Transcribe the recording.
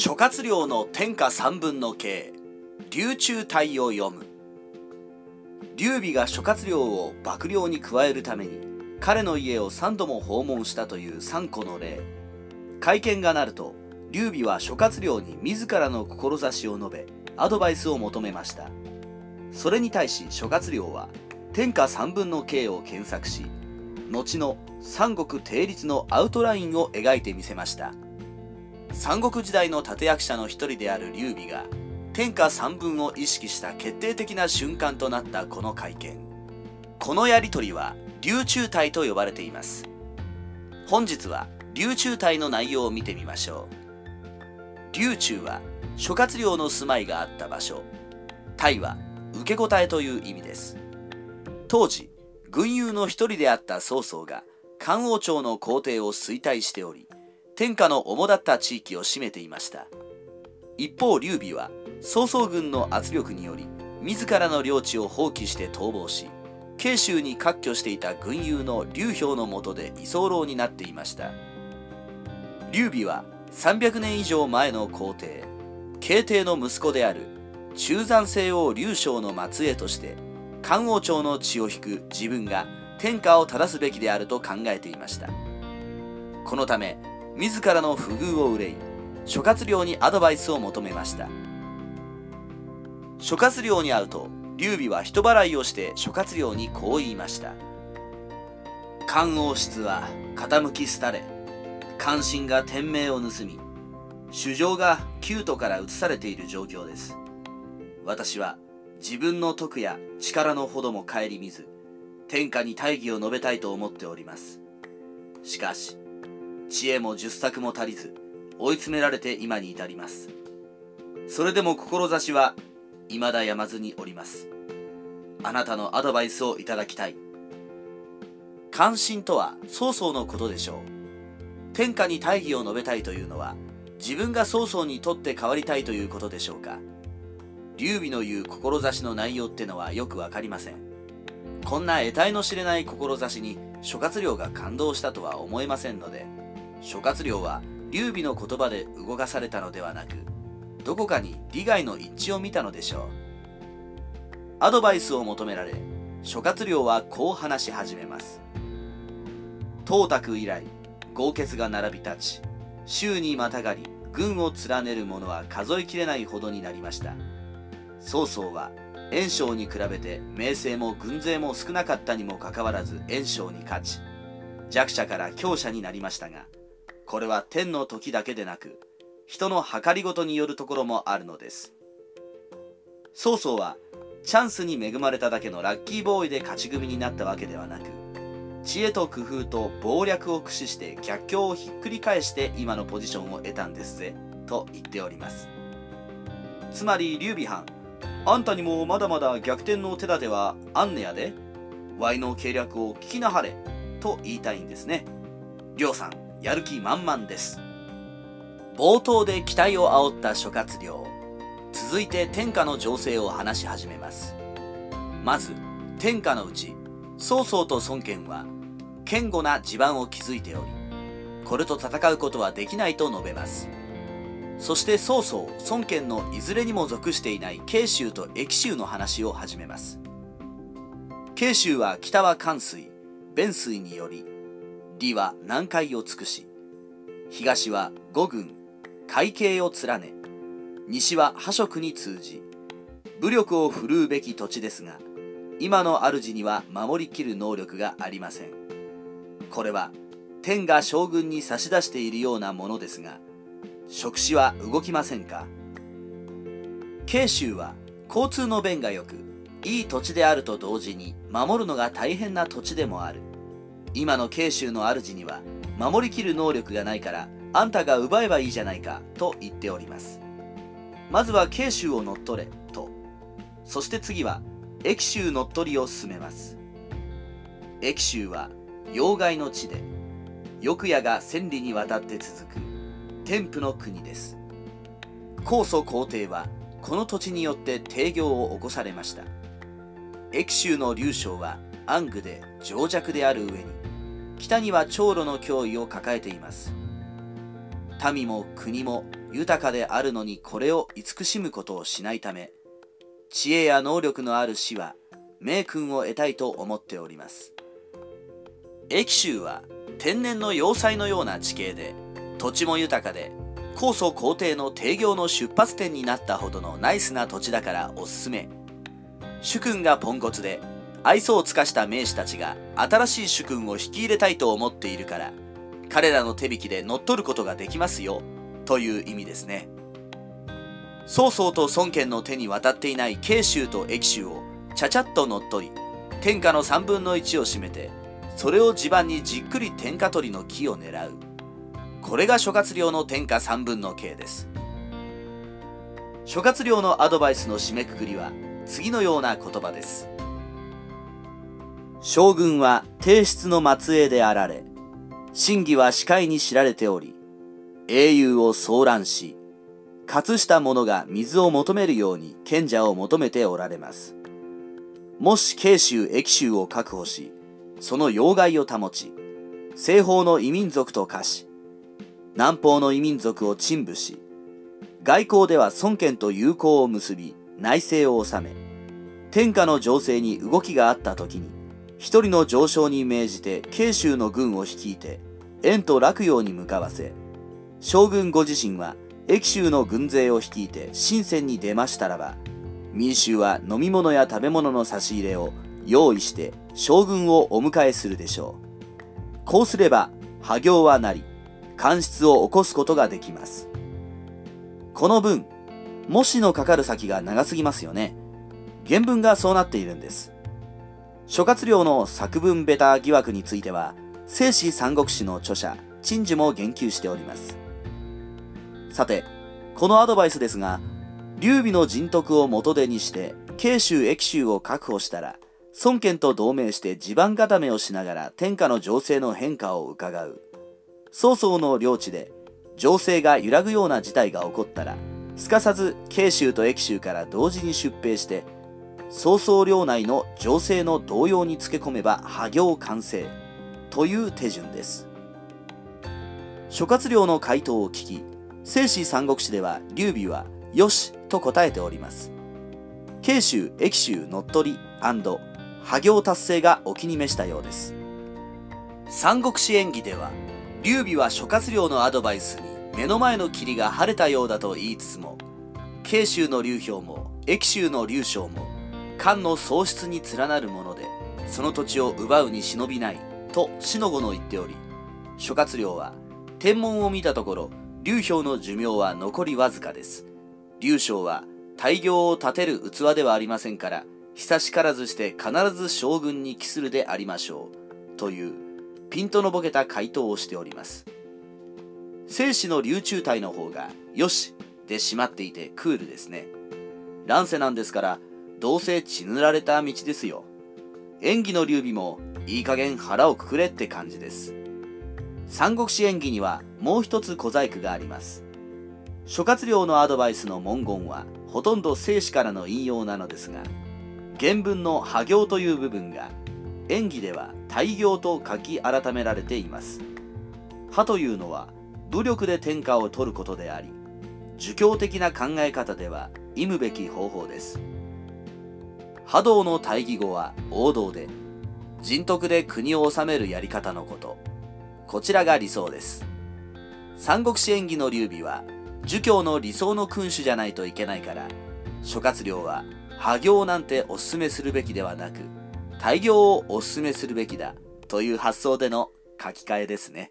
諸葛亮の天下三分の計流中体を読む。劉備が諸葛亮を幕僚に加えるために彼の家を3度も訪問したという3個の例。会見がなると劉備は諸葛亮に自らの志を述べアドバイスを求めました。それに対し諸葛亮は天下三分の計を検索し後の三国定律のアウトラインを描いてみせました。三国時代の立役者の一人である劉備が天下三分を意識した決定的な瞬間となったこの会見。このやり取りは流中体と呼ばれています。本日は流中体の内容を見てみましょう。流中は諸葛亮の住まいがあった場所。体は受け答えという意味です。当時軍友の一人であった曹操が漢王朝の皇帝を衰退しており天下の主だった地域を占めていました。一方劉備は曹操軍の圧力により自らの領地を放棄して逃亡し慶州に割拠していた軍友の劉氷の下で居候になっていました。劉備は300年以上前の皇帝慶帝の息子である中山西王劉将の末裔として漢王朝の血を引く自分が天下を正すべきであると考えていました。このため自らの不遇を憂い諸葛亮にアドバイスを求めました。諸葛亮に会うと劉備は人払いをして諸葛亮にこう言いました。漢王室は傾き廃れ関心が天命を盗み主情が旧都から移されている状況です。私は自分の徳や力のほども顧みず天下に大義を述べたいと思っております。しかし知恵も十作も足りず追い詰められて今に至ります。それでも志は未だやまずにおります。あなたのアドバイスをいただきたい。関心とは曹操のことでしょう。天下に大義を述べたいというのは自分が曹操にとって変わりたいということでしょうか。劉備の言う志の内容ってのはよくわかりません。こんな得体の知れない志に諸葛亮が感動したとは思えませんので諸葛亮は劉備の言葉で動かされたのではなくどこかに利害の一致を見たのでしょう。アドバイスを求められ諸葛亮はこう話し始めます。董卓以来豪傑が並び立ち周にまたがり軍を連ねる者は数えきれないほどになりました。曹操は袁紹に比べて名声も軍勢も少なかったにもかかわらず袁紹に勝ち弱者から強者になりましたがこれは天の時だけでなく人の計りごとによるところもあるのです曹操はチャンスに恵まれただけのラッキーボーイで勝ち組になったわけではなく知恵と工夫と謀略を駆使して逆境をひっくり返して今のポジションを得たんですぜと言っておりますつまり劉備藩あんたにもまだまだ逆転の手立てはあんねやで。ワイの計略を聞きなはれ。と言いたいんですね。りょうさん、やる気満々です。冒頭で期待を煽った諸葛亮。続いて天下の情勢を話し始めます。まず、天下のうち、曹操と孫権は、堅固な地盤を築いており、これと戦うことはできないと述べます。そして曹操孫権のいずれにも属していない慶州と益州の話を始めます慶州は北は関水弁水により李は南海を尽くし東は五軍海景を連ね西は破色に通じ武力を振るうべき土地ですが今の主には守りきる能力がありません。これは天が将軍に差し出しているようなものですが触手は動きませんか？慶州は交通の便が良くいい土地であると同時に守るのが大変な土地でもある。今の慶州の主には守りきる能力がないからあんたが奪えばいいじゃないかと言っております。まずは慶州を乗っ取れと。そして次は益州乗っ取りを進めます。益州は要害の地で翼屋が千里にわたって続く天賦の国です。高祖皇帝はこの土地によって提業を起こされました。益州の劉将は暗愚で情弱である上に北には長老の脅威を抱えています。民も国も豊かであるのにこれを慈しむことをしないため知恵や能力のある死は名君を得たいと思っております。駅州は天然の要塞のような地形で土地も豊かで高祖皇帝の提業の出発点になったほどのナイスな土地だからおすすめ。主君がポンコツで愛想を尽かした名士たちが新しい主君を引き入れたいと思っているから彼らの手引きで乗っ取ることができますよという意味ですね。曹操と孫権の手に渡っていない慶州と益州をちゃちゃっと乗っ取り天下の3分の1を占めてそれを地盤にじっくり天下取りの木を狙う。これが諸葛亮の天下3分の計です。諸葛亮のアドバイスの締めくくりは次のような言葉です。将軍は帝室の末裔であられ真偽は視界に知られており英雄を騒乱し勝した者が水を求めるように賢者を求めておられます。もし慶州益州を確保しその要害を保ち西方の異民族と化し南方の異民族を陳部し外交では孫権と友好を結び内政を治め天下の情勢に動きがあった時に一人の上昇に命じて慶州の軍を率いて円と洛陽に向かわせ将軍ご自身は益州の軍勢を率いて深センに出ましたらば民衆は飲み物や食べ物の差し入れを用意して将軍をお迎えするでしょう。こうすれば破行はなり官室を起こすことができます。この文もしのかかる先が長すぎますよね。原文がそうなっているんです。諸葛亮の作文ベタ疑惑については、聖史三国志の著者、陳樹も言及しております。さて、このアドバイスですが、劉備の人徳を元手にして、慶州益州を確保したら、孫権と同盟して地盤固めをしながら天下の情勢の変化を伺う。曹操の領地で、情勢が揺らぐような事態が起こったら、すかさず慶州と益州から同時に出兵して曹操領内の情勢の動揺につけ込めば破行完成。という手順です。諸葛亮の回答を聞き聖史三国志では劉備は「よし」と答えております。慶州益州乗っ取り破行達成がお気に召したようです。三国志演義では劉備は諸葛亮のアドバイスに目の前の霧が晴れたようだと言いつつも慶州の劉氷も益州の劉将も漢の喪失に連なるものでその土地を奪うに忍びないと死の子の言っており諸葛亮は天文を見たところ劉氷の寿命は残りわずかです。劉将は大業を立てる器ではありませんから久しからずして必ず将軍に帰するでありましょうというピントのボケた回答をしております。生死の流中体の方がよしで閉まっていてクールですね。乱世なんですからどうせ血塗られた道ですよ。演技の劉備もいい加減腹をくくれって感じです。三国志演技にはもう一つ小細工があります。諸葛亮のアドバイスの文言はほとんど生死からの引用なのですが、原文の破行という部分が演技では大行と書き改められています。破というのは武力で天下を取ることであり、儒教的な考え方では忌むべき方法です。波動の大義語は王道で、人徳で国を治めるやり方のこと。こちらが理想です。三国志演義の劉備は、儒教の理想の君主じゃないといけないから、諸葛亮は、破行なんておすすめするべきではなく、大行をおすすめするべきだという発想での書き換えですね。